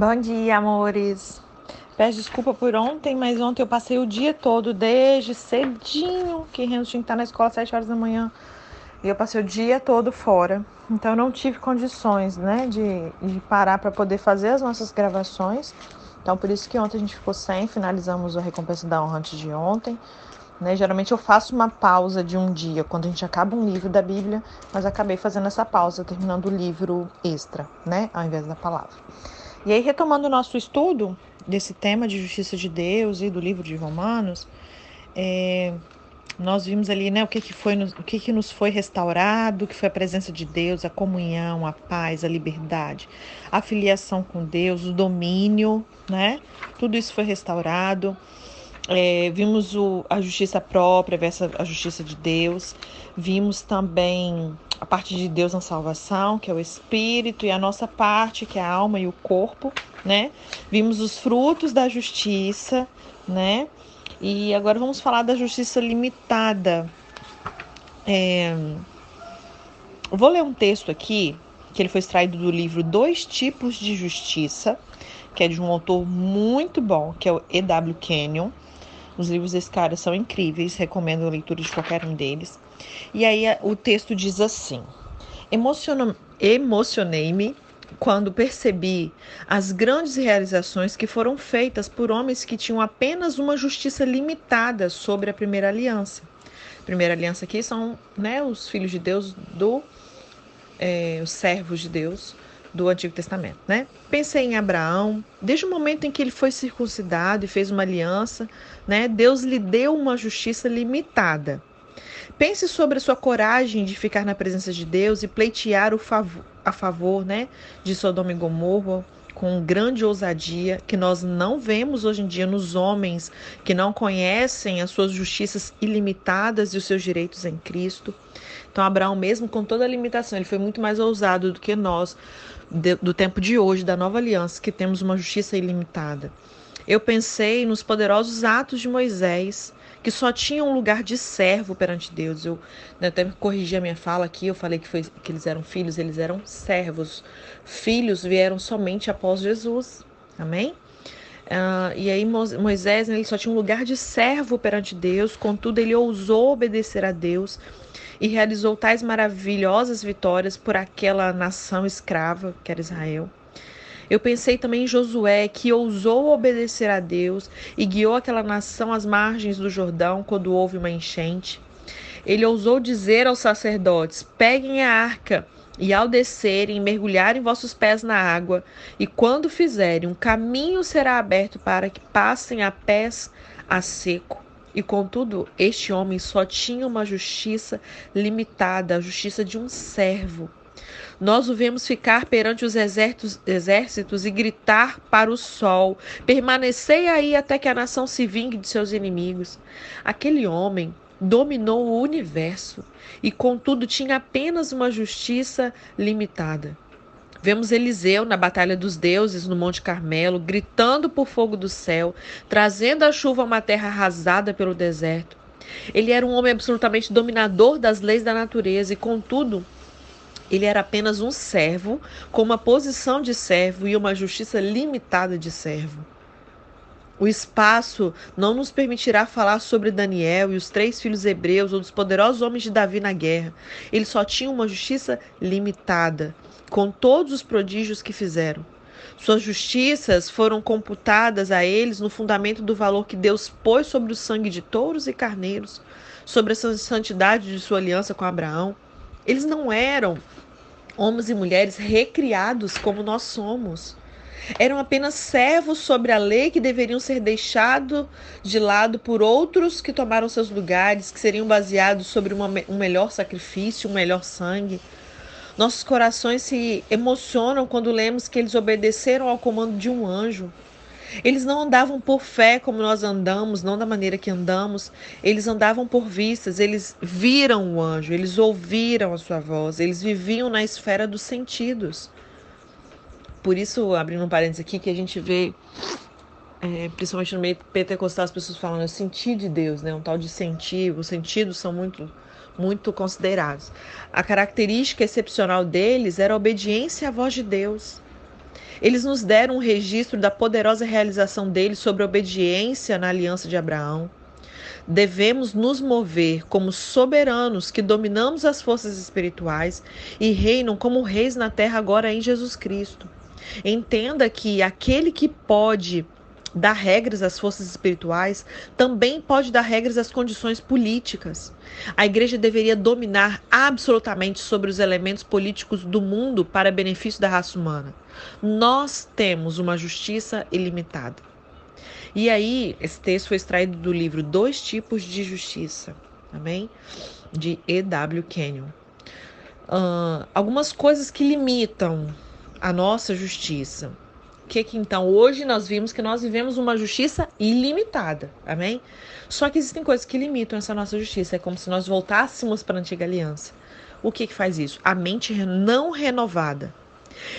Bom dia, amores. Peço desculpa por ontem, mas ontem eu passei o dia todo, desde cedinho, que Renzo tinha que estar na escola às 7 horas da manhã. E eu passei o dia todo fora. Então eu não tive condições, né, de, de parar para poder fazer as nossas gravações. Então por isso que ontem a gente ficou sem, finalizamos a recompensa da honra antes de ontem. Né? Geralmente eu faço uma pausa de um dia quando a gente acaba um livro da Bíblia, mas acabei fazendo essa pausa, terminando o livro extra, né, ao invés da palavra. E aí, retomando o nosso estudo desse tema de justiça de Deus e do livro de Romanos, é, nós vimos ali né, o, que, que, foi, o que, que nos foi restaurado, que foi a presença de Deus, a comunhão, a paz, a liberdade, a filiação com Deus, o domínio, né? Tudo isso foi restaurado. É, vimos o, a justiça própria versus a justiça de Deus. Vimos também a parte de Deus na salvação, que é o espírito, e a nossa parte, que é a alma e o corpo, né? Vimos os frutos da justiça, né? E agora vamos falar da justiça limitada. É... Vou ler um texto aqui, que ele foi extraído do livro Dois Tipos de Justiça, que é de um autor muito bom, que é o E.W. Kenyon. Os livros desse cara são incríveis, recomendo a leitura de qualquer um deles. E aí o texto diz assim: Emocionei-me quando percebi as grandes realizações que foram feitas por homens que tinham apenas uma justiça limitada sobre a primeira aliança. Primeira aliança aqui são né, os filhos de Deus do é, os servos de Deus do Antigo Testamento, né? Pensei em Abraão, desde o momento em que ele foi circuncidado e fez uma aliança, né? Deus lhe deu uma justiça limitada. Pense sobre a sua coragem de ficar na presença de Deus e pleitear o favor, a favor, né, de Sodoma e Gomorra com grande ousadia que nós não vemos hoje em dia nos homens que não conhecem as suas justiças ilimitadas e os seus direitos em Cristo. Então Abraão mesmo com toda a limitação, ele foi muito mais ousado do que nós do tempo de hoje, da nova aliança, que temos uma justiça ilimitada. Eu pensei nos poderosos atos de Moisés, que só tinham um lugar de servo perante Deus. Eu né, até corrigi a minha fala aqui, eu falei que, foi, que eles eram filhos, eles eram servos. Filhos vieram somente após Jesus. Amém? Uh, e aí Moisés né, ele só tinha um lugar de servo perante Deus, contudo ele ousou obedecer a Deus e realizou tais maravilhosas vitórias por aquela nação escrava que era Israel. Eu pensei também em Josué, que ousou obedecer a Deus e guiou aquela nação às margens do Jordão quando houve uma enchente. Ele ousou dizer aos sacerdotes: Peguem a arca, e ao descerem, mergulharem vossos pés na água, e quando fizerem, um caminho será aberto para que passem a pés a seco. E contudo, este homem só tinha uma justiça limitada, a justiça de um servo. Nós o vemos ficar perante os exércitos, exércitos e gritar para o sol: Permanecei aí até que a nação se vingue de seus inimigos. Aquele homem dominou o universo e, contudo, tinha apenas uma justiça limitada. Vemos Eliseu na Batalha dos Deuses, no Monte Carmelo, gritando por fogo do céu, trazendo a chuva a uma terra arrasada pelo deserto. Ele era um homem absolutamente dominador das leis da natureza e, contudo, ele era apenas um servo, com uma posição de servo e uma justiça limitada de servo. O espaço não nos permitirá falar sobre Daniel e os três filhos hebreus ou dos poderosos homens de Davi na guerra. Eles só tinham uma justiça limitada com todos os prodígios que fizeram. Suas justiças foram computadas a eles no fundamento do valor que Deus pôs sobre o sangue de touros e carneiros, sobre a santidade de sua aliança com Abraão. Eles não eram homens e mulheres recriados como nós somos. Eram apenas servos sobre a lei que deveriam ser deixados de lado por outros que tomaram seus lugares, que seriam baseados sobre uma, um melhor sacrifício, um melhor sangue. Nossos corações se emocionam quando lemos que eles obedeceram ao comando de um anjo. Eles não andavam por fé como nós andamos, não da maneira que andamos. Eles andavam por vistas, eles viram o anjo, eles ouviram a sua voz, eles viviam na esfera dos sentidos. Por isso, abrindo um parênteses aqui, que a gente vê, é, principalmente no meio pentecostal, as pessoas falando, eu senti de Deus, né? Um tal de sentir, os sentidos são muito muito considerados. A característica excepcional deles era a obediência à voz de Deus. Eles nos deram um registro da poderosa realização deles sobre a obediência na aliança de Abraão. Devemos nos mover como soberanos que dominamos as forças espirituais e reinam como reis na terra agora em Jesus Cristo. Entenda que aquele que pode dar regras às forças espirituais também pode dar regras às condições políticas. A igreja deveria dominar absolutamente sobre os elementos políticos do mundo para benefício da raça humana. Nós temos uma justiça ilimitada. E aí, esse texto foi extraído do livro Dois Tipos de Justiça, amém? De E.W. Kenyon. Uh, algumas coisas que limitam a nossa justiça. Que, que então hoje nós vimos que nós vivemos uma justiça ilimitada, amém? Só que existem coisas que limitam essa nossa justiça. É como se nós voltássemos para a antiga aliança. O que, que faz isso? A mente não renovada.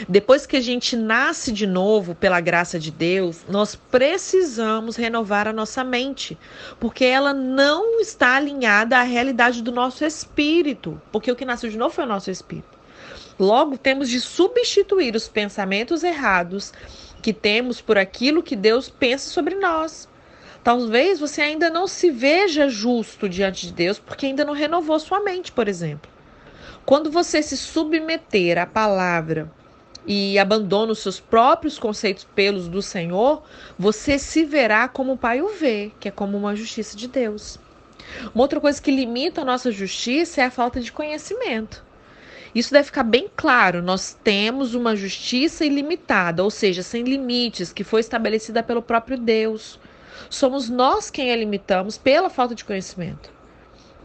Depois que a gente nasce de novo pela graça de Deus, nós precisamos renovar a nossa mente, porque ela não está alinhada à realidade do nosso espírito, porque o que nasceu de novo foi o nosso espírito. Logo, temos de substituir os pensamentos errados que temos por aquilo que Deus pensa sobre nós. Talvez você ainda não se veja justo diante de Deus porque ainda não renovou sua mente, por exemplo. Quando você se submeter à palavra e abandona os seus próprios conceitos pelos do Senhor, você se verá como o Pai o vê, que é como uma justiça de Deus. Uma outra coisa que limita a nossa justiça é a falta de conhecimento. Isso deve ficar bem claro. Nós temos uma justiça ilimitada, ou seja, sem limites, que foi estabelecida pelo próprio Deus. Somos nós quem a limitamos pela falta de conhecimento.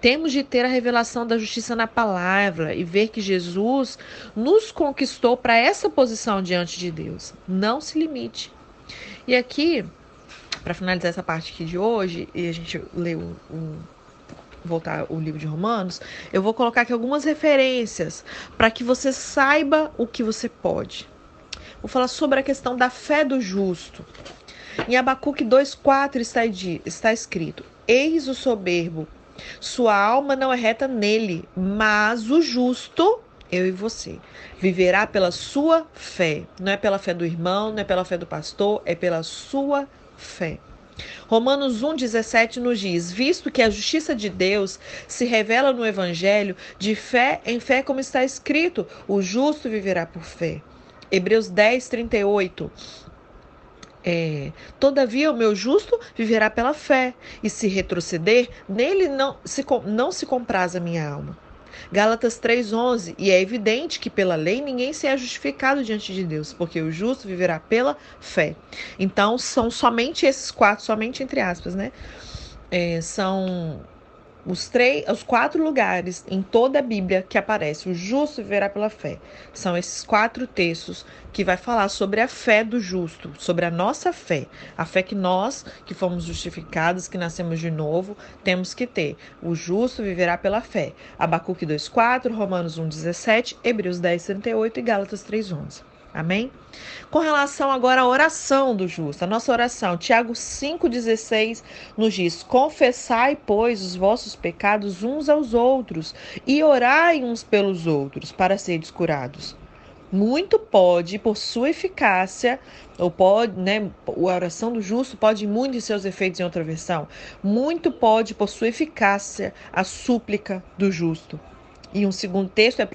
Temos de ter a revelação da justiça na palavra e ver que Jesus nos conquistou para essa posição diante de Deus. Não se limite. E aqui, para finalizar essa parte aqui de hoje, e a gente leu o voltar o livro de Romanos, eu vou colocar aqui algumas referências para que você saiba o que você pode. Vou falar sobre a questão da fé do justo. Em Abacuque 2,4 está, está escrito: Eis o soberbo, sua alma não é reta nele, mas o justo, eu e você, viverá pela sua fé. Não é pela fé do irmão, não é pela fé do pastor, é pela sua fé. Romanos 1,17 nos diz: Visto que a justiça de Deus se revela no Evangelho, de fé em fé, como está escrito, o justo viverá por fé. Hebreus 10, 38. É, Todavia, o meu justo viverá pela fé, e se retroceder, nele não se, não se compraz a minha alma. Gálatas 3:11, e é evidente que pela lei ninguém se é justificado diante de Deus, porque o justo viverá pela fé. Então são somente esses quatro, somente entre aspas, né? É, são os, três, os quatro lugares em toda a Bíblia que aparece o justo viverá pela fé. São esses quatro textos que vai falar sobre a fé do justo, sobre a nossa fé. A fé que nós, que fomos justificados, que nascemos de novo, temos que ter. O justo viverá pela fé. Abacuque 2,4, Romanos 1,17, Hebreus 10,38 e Gálatas 3,11. Amém? Com relação agora à oração do justo, a nossa oração, Tiago 5,16 nos diz: Confessai, pois, os vossos pecados uns aos outros e orai uns pelos outros para seres curados. Muito pode, por sua eficácia, ou pode, né, a oração do justo pode muito em seus efeitos em outra versão. Muito pode, por sua eficácia, a súplica do justo. E um segundo texto é 1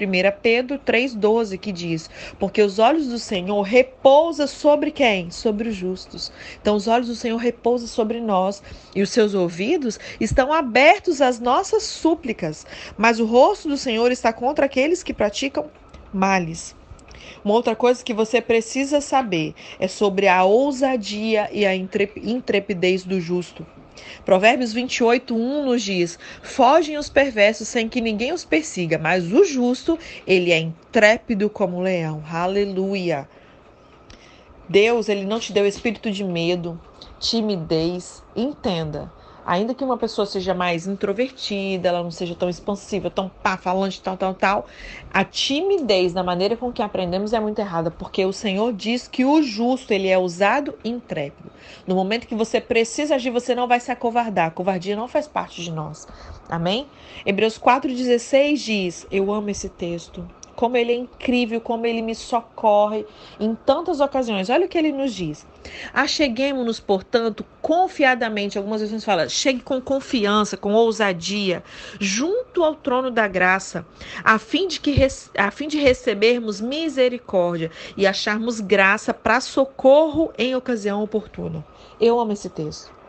Pedro 3,12, que diz: Porque os olhos do Senhor repousam sobre quem? Sobre os justos. Então, os olhos do Senhor repousam sobre nós, e os seus ouvidos estão abertos às nossas súplicas. Mas o rosto do Senhor está contra aqueles que praticam males. Uma outra coisa que você precisa saber é sobre a ousadia e a intrepidez do justo. Provérbios 28, 1 nos diz: Fogem os perversos sem que ninguém os persiga, mas o justo, ele é intrépido como um leão. Aleluia. Deus, ele não te deu espírito de medo, timidez. Entenda. Ainda que uma pessoa seja mais introvertida, ela não seja tão expansiva, tão pá, falante, tal, tal, tal, a timidez na maneira com que aprendemos é muito errada, porque o Senhor diz que o justo, ele é usado intrépido. No momento que você precisa agir, você não vai se acovardar. A covardia não faz parte de nós. Amém? Hebreus 4,16 diz: Eu amo esse texto. Como ele é incrível, como ele me socorre em tantas ocasiões. Olha o que ele nos diz. Acheguemos-nos, portanto, confiadamente. Algumas vezes fala, chegue com confiança, com ousadia, junto ao trono da graça, a fim de, que, a fim de recebermos misericórdia e acharmos graça para socorro em ocasião oportuna. Eu amo esse texto.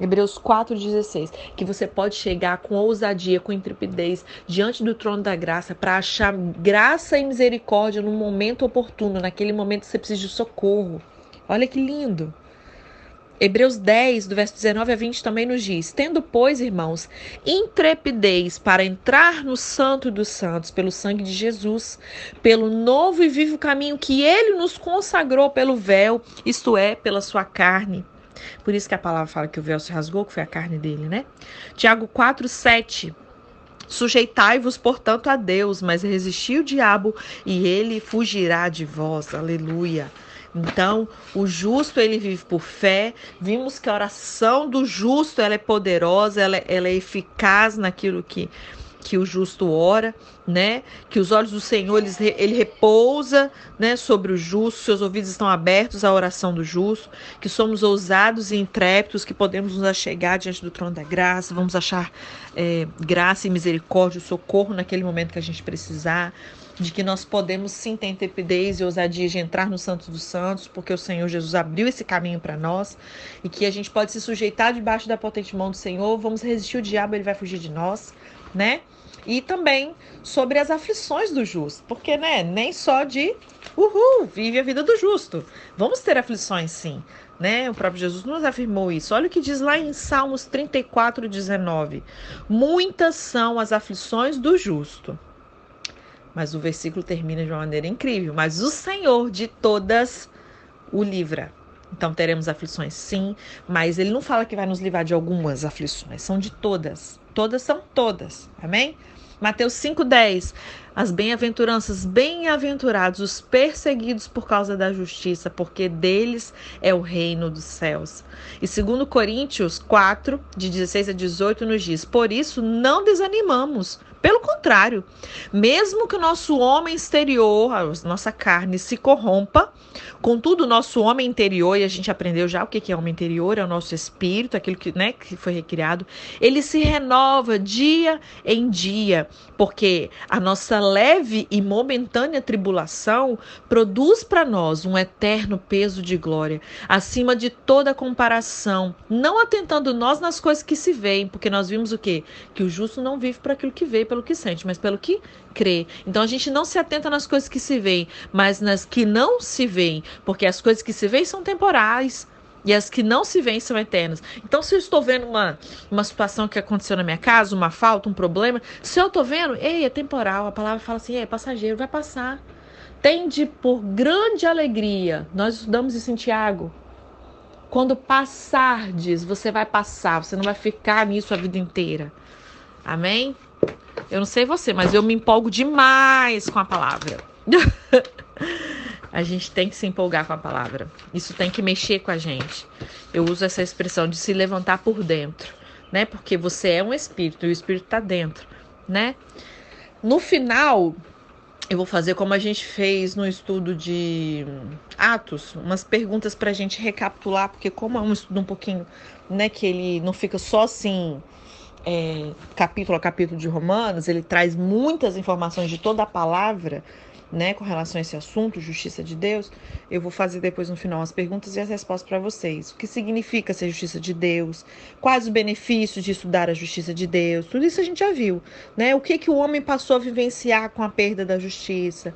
Hebreus 4,16, que você pode chegar com ousadia, com intrepidez diante do trono da graça para achar graça e misericórdia no momento oportuno, naquele momento que você precisa de socorro. Olha que lindo. Hebreus 10, do verso 19 a 20 também nos diz: Tendo, pois, irmãos, intrepidez para entrar no Santo dos Santos pelo sangue de Jesus, pelo novo e vivo caminho que ele nos consagrou pelo véu, isto é, pela sua carne por isso que a palavra fala que o véu se rasgou, que foi a carne dele, né? Tiago 4, 7. Sujeitai-vos, portanto, a Deus, mas resisti o diabo e ele fugirá de vós. Aleluia. Então, o justo ele vive por fé. Vimos que a oração do justo ela é poderosa, ela, é, ela é eficaz naquilo que que o justo ora, né? Que os olhos do Senhor ele, ele repousa, né, sobre o justo, seus ouvidos estão abertos à oração do justo, que somos ousados e intrépidos, que podemos nos achegar diante do trono da graça, vamos achar é, graça e misericórdia, socorro naquele momento que a gente precisar, de que nós podemos sim ter intrepidez e ousadia de entrar no Santos dos Santos, porque o Senhor Jesus abriu esse caminho para nós e que a gente pode se sujeitar debaixo da potente mão do Senhor, vamos resistir o diabo, ele vai fugir de nós, né? E também sobre as aflições do justo, porque né, nem só de uhul, vive a vida do justo. Vamos ter aflições sim, né? O próprio Jesus nos afirmou isso. Olha o que diz lá em Salmos 34, 19. Muitas são as aflições do justo. Mas o versículo termina de uma maneira incrível. Mas o Senhor de todas o livra. Então teremos aflições sim, mas ele não fala que vai nos livrar de algumas aflições, são de todas. Todas são todas. Amém? Mateus 5,10. As bem-aventuranças, bem-aventurados os perseguidos por causa da justiça, porque deles é o reino dos céus. E segundo Coríntios 4, de 16 a 18, nos diz: Por isso não desanimamos. Pelo contrário, mesmo que o nosso homem exterior, a nossa carne, se corrompa, contudo, o nosso homem interior, e a gente aprendeu já o que é homem interior, é o nosso espírito, aquilo que, né, que foi recriado, ele se renova dia em dia, porque a nossa leve e momentânea tribulação produz para nós um eterno peso de glória, acima de toda comparação, não atentando nós nas coisas que se veem, porque nós vimos o quê? Que o justo não vive por aquilo que vê, pelo que sente, mas pelo que crê. Então a gente não se atenta nas coisas que se veem, mas nas que não se veem, porque as coisas que se veem são temporais. E as que não se veem são eternas. Então, se eu estou vendo uma, uma situação que aconteceu na minha casa, uma falta, um problema, se eu estou vendo, ei, é temporal. A palavra fala assim, é passageiro, vai passar. Tende por grande alegria. Nós estudamos isso em Tiago. Quando passardes, você vai passar, você não vai ficar nisso a vida inteira. Amém? Eu não sei você, mas eu me empolgo demais com a palavra. a gente tem que se empolgar com a palavra. Isso tem que mexer com a gente. Eu uso essa expressão de se levantar por dentro, né? Porque você é um espírito e o espírito está dentro, né? No final, eu vou fazer como a gente fez no estudo de Atos, umas perguntas para a gente recapitular, porque como é um estudo um pouquinho, né, que ele não fica só assim é, capítulo a capítulo de Romanos, ele traz muitas informações de toda a palavra, né, com relação a esse assunto, justiça de Deus. Eu vou fazer depois no final as perguntas e as respostas para vocês. O que significa ser justiça de Deus? Quais os benefícios de estudar a justiça de Deus? Tudo isso a gente já viu, né? O que que o homem passou a vivenciar com a perda da justiça?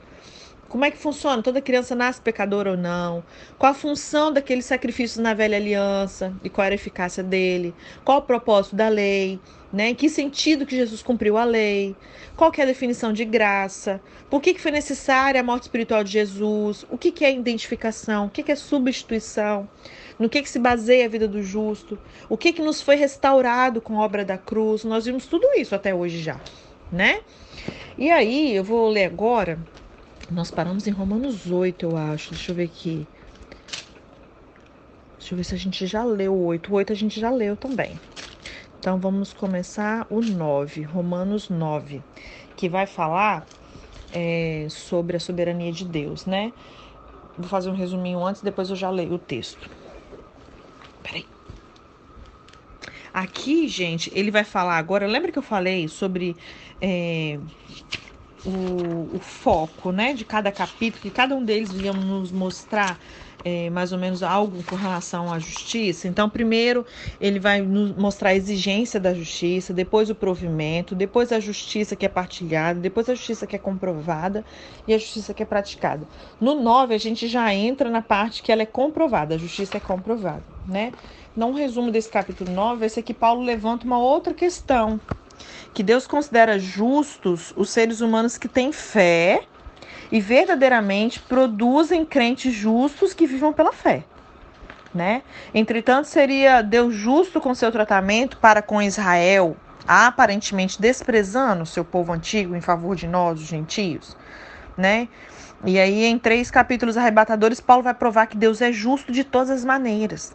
Como é que funciona? Toda criança nasce pecadora ou não? Qual a função daqueles sacrifícios na velha aliança e qual era a eficácia dele? Qual o propósito da lei? Né? Em que sentido que Jesus cumpriu a lei? Qual que é a definição de graça? Por que, que foi necessária a morte espiritual de Jesus? O que, que é identificação? O que, que é substituição? No que, que se baseia a vida do justo? O que, que nos foi restaurado com a obra da cruz? Nós vimos tudo isso até hoje já, né? E aí, eu vou ler agora nós paramos em Romanos 8, eu acho. Deixa eu ver aqui. Deixa eu ver se a gente já leu o 8. O 8 a gente já leu também. Então vamos começar o 9, Romanos 9, que vai falar é, sobre a soberania de Deus, né? Vou fazer um resuminho antes, depois eu já leio o texto. Peraí. Aqui, gente, ele vai falar agora. Lembra que eu falei sobre é, o, o, foco, né, de cada capítulo, que cada um deles ia nos mostrar é, mais ou menos algo com relação à justiça. Então, primeiro ele vai mostrar a exigência da justiça, depois o provimento, depois a justiça que é partilhada, depois a justiça que é comprovada e a justiça que é praticada. No 9, a gente já entra na parte que ela é comprovada, a justiça é comprovada, né? Então, um resumo desse capítulo 9, esse aqui Paulo levanta uma outra questão, que Deus considera justos os seres humanos que têm fé e verdadeiramente produzem crentes justos que vivam pela fé. Né? Entretanto, seria Deus justo com seu tratamento para com Israel, aparentemente desprezando seu povo antigo em favor de nós, os gentios, né? E aí, em três capítulos arrebatadores, Paulo vai provar que Deus é justo de todas as maneiras.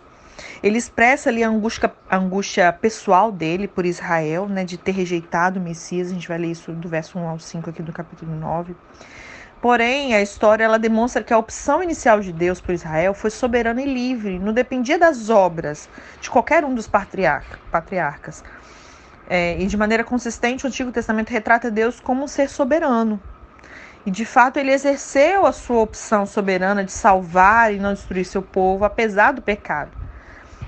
Ele expressa ali a angústia, a angústia pessoal dele por Israel, né, de ter rejeitado o Messias. A gente vai ler isso do verso 1 ao 5 aqui do capítulo 9. Porém, a história ela demonstra que a opção inicial de Deus por Israel foi soberana e livre, não dependia das obras de qualquer um dos patriarcas. É, e de maneira consistente, o Antigo Testamento retrata Deus como um ser soberano. E de fato, ele exerceu a sua opção soberana de salvar e não destruir seu povo, apesar do pecado.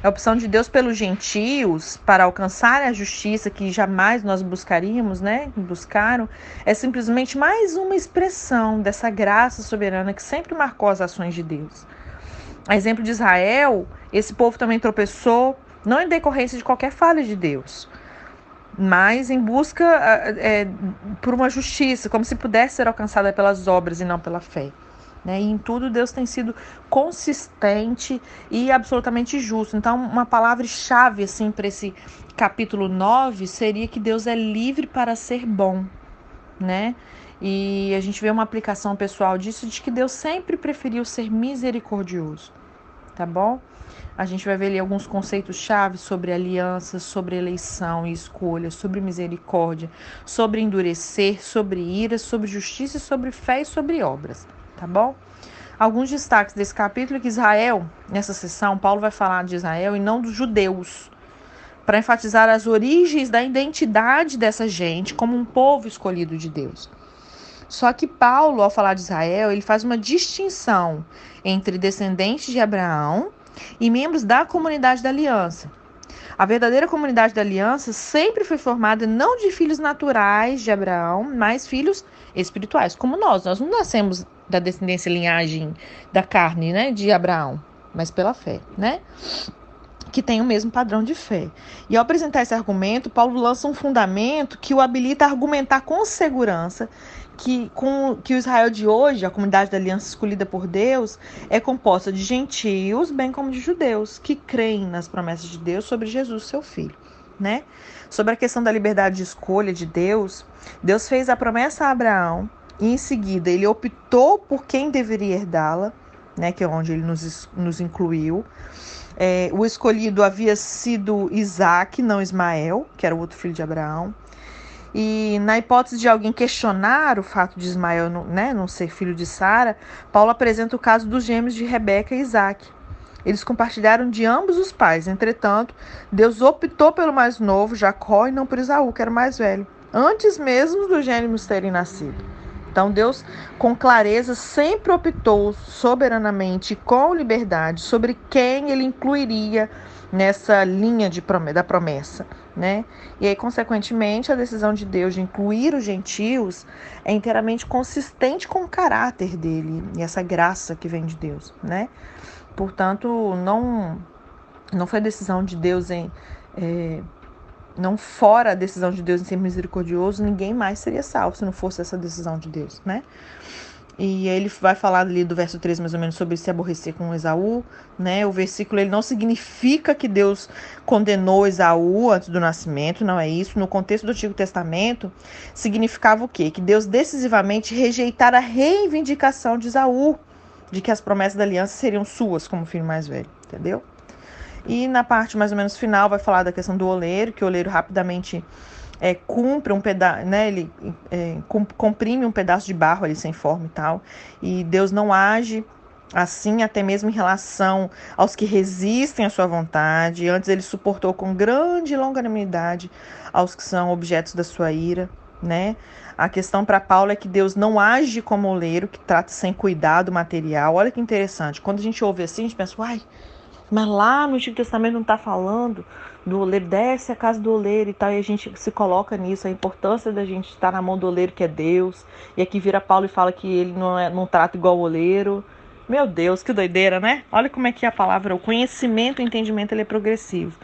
A opção de Deus pelos gentios para alcançar a justiça que jamais nós buscaríamos, né? Buscaram, é simplesmente mais uma expressão dessa graça soberana que sempre marcou as ações de Deus. A exemplo de Israel, esse povo também tropeçou, não em decorrência de qualquer falha de Deus, mas em busca é, por uma justiça, como se pudesse ser alcançada pelas obras e não pela fé. Né? E em tudo Deus tem sido consistente e absolutamente justo. Então, uma palavra-chave assim, para esse capítulo 9 seria que Deus é livre para ser bom. Né? E a gente vê uma aplicação pessoal disso de que Deus sempre preferiu ser misericordioso. Tá bom? A gente vai ver ali alguns conceitos chave sobre aliança, sobre eleição e escolha, sobre misericórdia, sobre endurecer, sobre ira, sobre justiça, sobre fé e sobre obras tá bom? Alguns destaques desse capítulo é que Israel, nessa sessão, Paulo vai falar de Israel e não dos judeus, para enfatizar as origens da identidade dessa gente como um povo escolhido de Deus. Só que Paulo, ao falar de Israel, ele faz uma distinção entre descendentes de Abraão e membros da comunidade da aliança. A verdadeira comunidade da aliança sempre foi formada não de filhos naturais de Abraão, mas filhos espirituais, como nós. Nós não nascemos da descendência linhagem da carne, né, de Abraão, mas pela fé, né? Que tem o mesmo padrão de fé. E ao apresentar esse argumento, Paulo lança um fundamento que o habilita a argumentar com segurança que, com, que o Israel de hoje, a comunidade da aliança escolhida por Deus, é composta de gentios, bem como de judeus, que creem nas promessas de Deus sobre Jesus, seu filho. Né? Sobre a questão da liberdade de escolha de Deus, Deus fez a promessa a Abraão e em seguida ele optou por quem deveria herdá-la, né, que é onde ele nos, nos incluiu. É, o escolhido havia sido Isaac, não Ismael, que era o outro filho de Abraão. E na hipótese de alguém questionar o fato de Ismael né, não ser filho de Sara, Paulo apresenta o caso dos gêmeos de Rebeca e Isaac. Eles compartilharam de ambos os pais, entretanto, Deus optou pelo mais novo, Jacó, e não por Isaú, que era o mais velho, antes mesmo dos gêmeos terem nascido. Então, Deus, com clareza, sempre optou soberanamente, com liberdade, sobre quem ele incluiria nessa linha de da promessa, né? E aí, consequentemente, a decisão de Deus de incluir os gentios é inteiramente consistente com o caráter dele e essa graça que vem de Deus, né? Portanto, não não foi decisão de Deus em é, não fora a decisão de Deus em ser misericordioso, ninguém mais seria salvo se não fosse essa decisão de Deus, né? E ele vai falar ali do verso 3 mais ou menos sobre se aborrecer com Esaú, né? O versículo ele não significa que Deus condenou Esaú antes do nascimento, não é isso. No contexto do Antigo Testamento, significava o quê? Que Deus decisivamente rejeitara a reivindicação de Esaú, de que as promessas da aliança seriam suas como filho mais velho, entendeu? E na parte mais ou menos final vai falar da questão do oleiro, que o oleiro rapidamente é, cumpre um pedaço, né? Ele é, comprime um pedaço de barro ali sem forma e tal. E Deus não age assim até mesmo em relação aos que resistem à sua vontade. Antes ele suportou com grande longanimidade aos que são objetos da sua ira, né? A questão para Paulo é que Deus não age como oleiro que trata sem cuidado material. Olha que interessante. Quando a gente ouve assim, a gente pensa, uai, mas lá no Antigo Testamento não está falando do oleiro, desce a casa do oleiro e tal, e a gente se coloca nisso, a importância da gente estar na mão do oleiro que é Deus. E aqui vira Paulo e fala que ele não, é, não trata igual o oleiro. Meu Deus, que doideira, né? Olha como é que é a palavra, o conhecimento, o entendimento, ele é progressivo.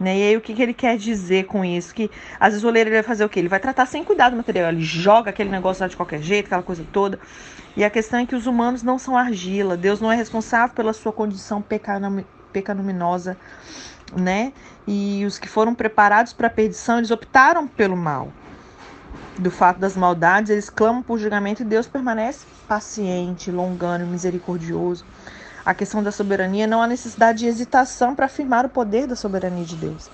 Né? E aí o que, que ele quer dizer com isso? Que às vezes o oleiro ele vai fazer o quê? Ele vai tratar sem cuidado do material, ele joga aquele negócio lá de qualquer jeito, aquela coisa toda. E a questão é que os humanos não são argila, Deus não é responsável pela sua condição pecaminosa, né? E os que foram preparados para a perdição, eles optaram pelo mal do fato das maldades, eles clamam por julgamento e Deus permanece paciente, longânimo, misericordioso. A questão da soberania não há necessidade de hesitação para afirmar o poder da soberania de Deus.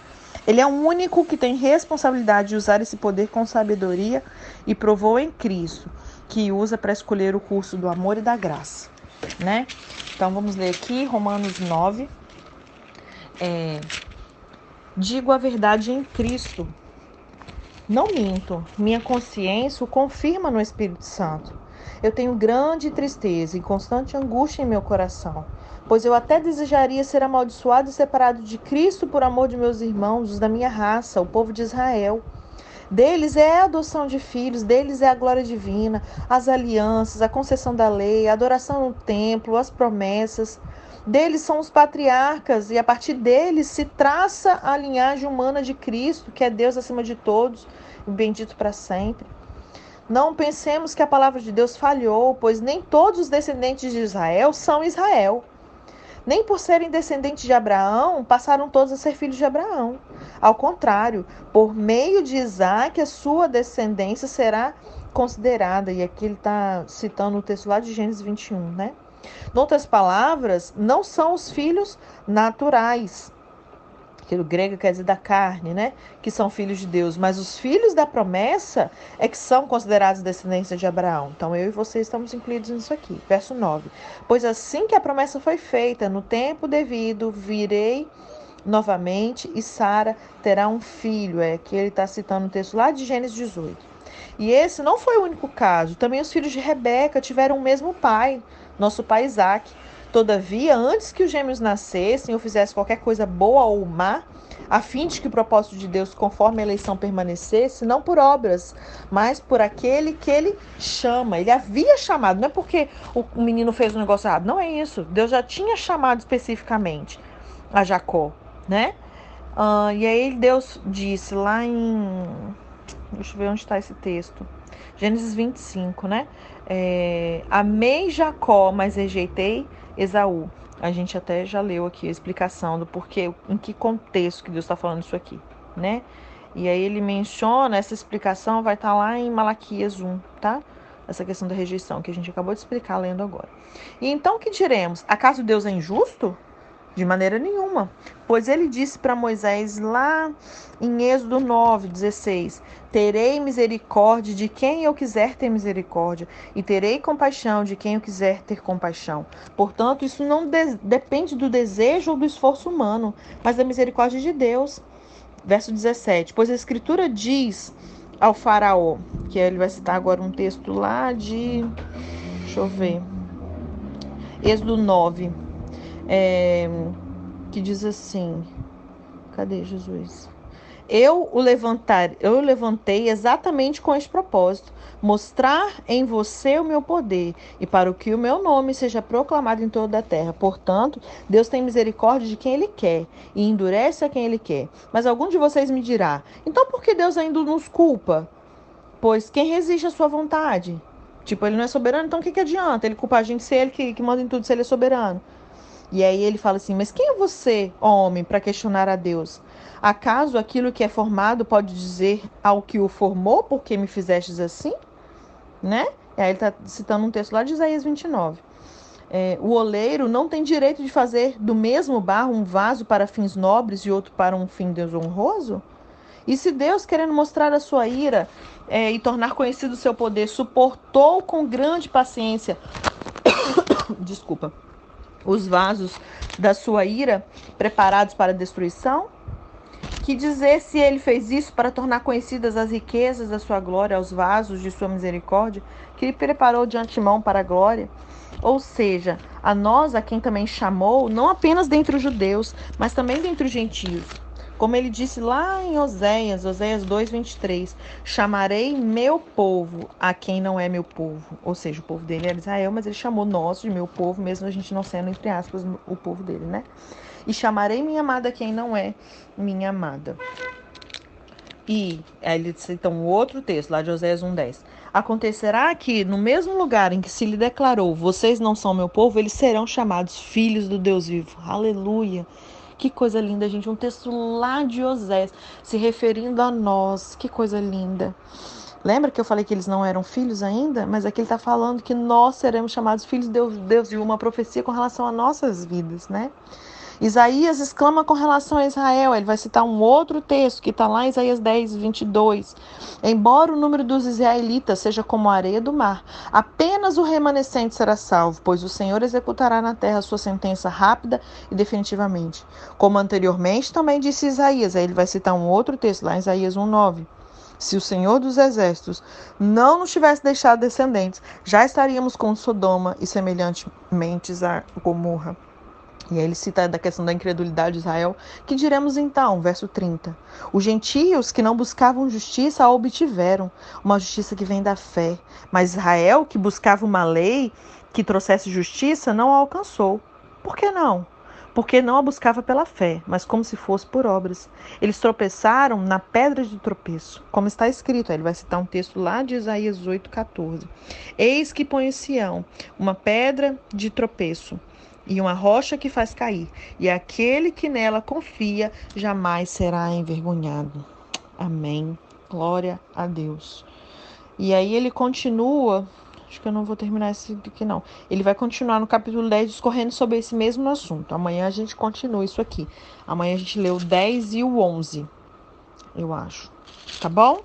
Ele é o único que tem responsabilidade de usar esse poder com sabedoria e provou em Cristo, que usa para escolher o curso do amor e da graça, né? Então vamos ler aqui Romanos 9. É, Digo a verdade em Cristo, não minto, minha consciência o confirma no Espírito Santo. Eu tenho grande tristeza e constante angústia em meu coração, pois eu até desejaria ser amaldiçoado e separado de Cristo por amor de meus irmãos, os da minha raça, o povo de Israel. Deles é a adoção de filhos, deles é a glória divina, as alianças, a concessão da lei, a adoração no templo, as promessas. Deles são os patriarcas, e a partir deles se traça a linhagem humana de Cristo, que é Deus acima de todos, bendito para sempre. Não pensemos que a palavra de Deus falhou, pois nem todos os descendentes de Israel são Israel. Nem por serem descendentes de Abraão, passaram todos a ser filhos de Abraão. Ao contrário, por meio de Isaac, a sua descendência será considerada. E aqui ele está citando o texto lá de Gênesis 21, né? Em outras palavras, não são os filhos naturais, que o grego quer dizer da carne, né? Que são filhos de Deus, mas os filhos da promessa é que são considerados descendência de Abraão. Então eu e você estamos incluídos nisso aqui. Verso 9. Pois assim que a promessa foi feita, no tempo devido, virei novamente e Sara terá um filho. É que ele está citando o texto lá de Gênesis 18. E esse não foi o único caso. Também os filhos de Rebeca tiveram o mesmo pai nosso pai Isaac. Todavia, antes que os gêmeos nascessem ou fizessem qualquer coisa boa ou má, a fim de que o propósito de Deus, conforme a eleição, permanecesse, não por obras, mas por aquele que ele chama. Ele havia chamado, não é porque o menino fez um negócio errado, não é isso. Deus já tinha chamado especificamente a Jacó, né? Uh, e aí Deus disse lá em. Deixa eu ver onde está esse texto. Gênesis 25, né? É, amei Jacó, mas rejeitei Esaú. A gente até já leu aqui a explicação do porquê, em que contexto que Deus está falando isso aqui, né? E aí ele menciona, essa explicação vai estar tá lá em Malaquias 1, tá? Essa questão da rejeição que a gente acabou de explicar lendo agora. E então que diremos? Acaso Deus é injusto? De maneira nenhuma. Pois ele disse para Moisés lá em Êxodo 9, 16: Terei misericórdia de quem eu quiser ter misericórdia, e terei compaixão de quem eu quiser ter compaixão. Portanto, isso não de depende do desejo ou do esforço humano, mas da misericórdia de Deus. Verso 17: Pois a Escritura diz ao Faraó, que ele vai citar agora um texto lá de. Deixa eu ver. Êxodo 9 é, que diz assim: cadê Jesus? Eu o levantar, eu o levantei exatamente com este propósito, mostrar em você o meu poder e para que o meu nome seja proclamado em toda a terra. Portanto, Deus tem misericórdia de quem ele quer e endurece a quem ele quer. Mas algum de vocês me dirá: "Então por que Deus ainda nos culpa?" Pois quem resiste à sua vontade? Tipo, ele não é soberano, então o que, que adianta? Ele culpa a gente se ele que, que manda em tudo, se ele é soberano. E aí ele fala assim: Mas quem é você, homem, para questionar a Deus? Acaso aquilo que é formado pode dizer ao que o formou, porque me fizestes assim? Né? E aí ele está citando um texto lá de Isaías 29. É, o oleiro não tem direito de fazer do mesmo barro um vaso para fins nobres e outro para um fim desonroso? E se Deus, querendo mostrar a sua ira é, e tornar conhecido o seu poder, suportou com grande paciência, desculpa, os vasos da sua ira preparados para a destruição? Que dizer se ele fez isso para tornar conhecidas as riquezas da sua glória aos vasos de sua misericórdia, que ele preparou de antemão para a glória? Ou seja, a nós, a quem também chamou, não apenas dentre os judeus, mas também dentre os gentios. Como ele disse lá em Oséias, Oséias 2:23, chamarei meu povo a quem não é meu povo. Ou seja, o povo dele era Israel, mas ele chamou nós de meu povo, mesmo a gente não sendo entre aspas o povo dele, né? e chamarei minha amada quem não é minha amada. E aí ele cita um outro texto, lá de Oséias 1,10. Acontecerá que, no mesmo lugar em que se lhe declarou, vocês não são meu povo, eles serão chamados filhos do Deus vivo. Aleluia! Que coisa linda, gente. Um texto lá de Oséias, se referindo a nós. Que coisa linda. Lembra que eu falei que eles não eram filhos ainda? Mas aqui ele está falando que nós seremos chamados filhos de Deus, viu uma profecia com relação a nossas vidas, né? Isaías exclama com relação a Israel, ele vai citar um outro texto que está lá em Isaías 10, 22. Embora o número dos israelitas seja como a areia do mar, apenas o remanescente será salvo, pois o Senhor executará na terra sua sentença rápida e definitivamente. Como anteriormente também disse Isaías, aí ele vai citar um outro texto lá em Isaías 1, 9. Se o Senhor dos Exércitos não nos tivesse deixado descendentes, já estaríamos com Sodoma e semelhantemente a Gomorra. E aí ele cita da questão da incredulidade de Israel, que diremos então, verso 30. Os gentios que não buscavam justiça a obtiveram, uma justiça que vem da fé. Mas Israel, que buscava uma lei que trouxesse justiça, não a alcançou. Por que não? Porque não a buscava pela fé, mas como se fosse por obras. Eles tropeçaram na pedra de tropeço, como está escrito. Aí ele vai citar um texto lá de Isaías 8,14. Eis que põe Sião uma pedra de tropeço e uma rocha que faz cair, e aquele que nela confia jamais será envergonhado. Amém. Glória a Deus. E aí ele continua, acho que eu não vou terminar esse aqui não. Ele vai continuar no capítulo 10 discorrendo sobre esse mesmo assunto. Amanhã a gente continua isso aqui. Amanhã a gente lê o 10 e o 11, eu acho. Tá bom?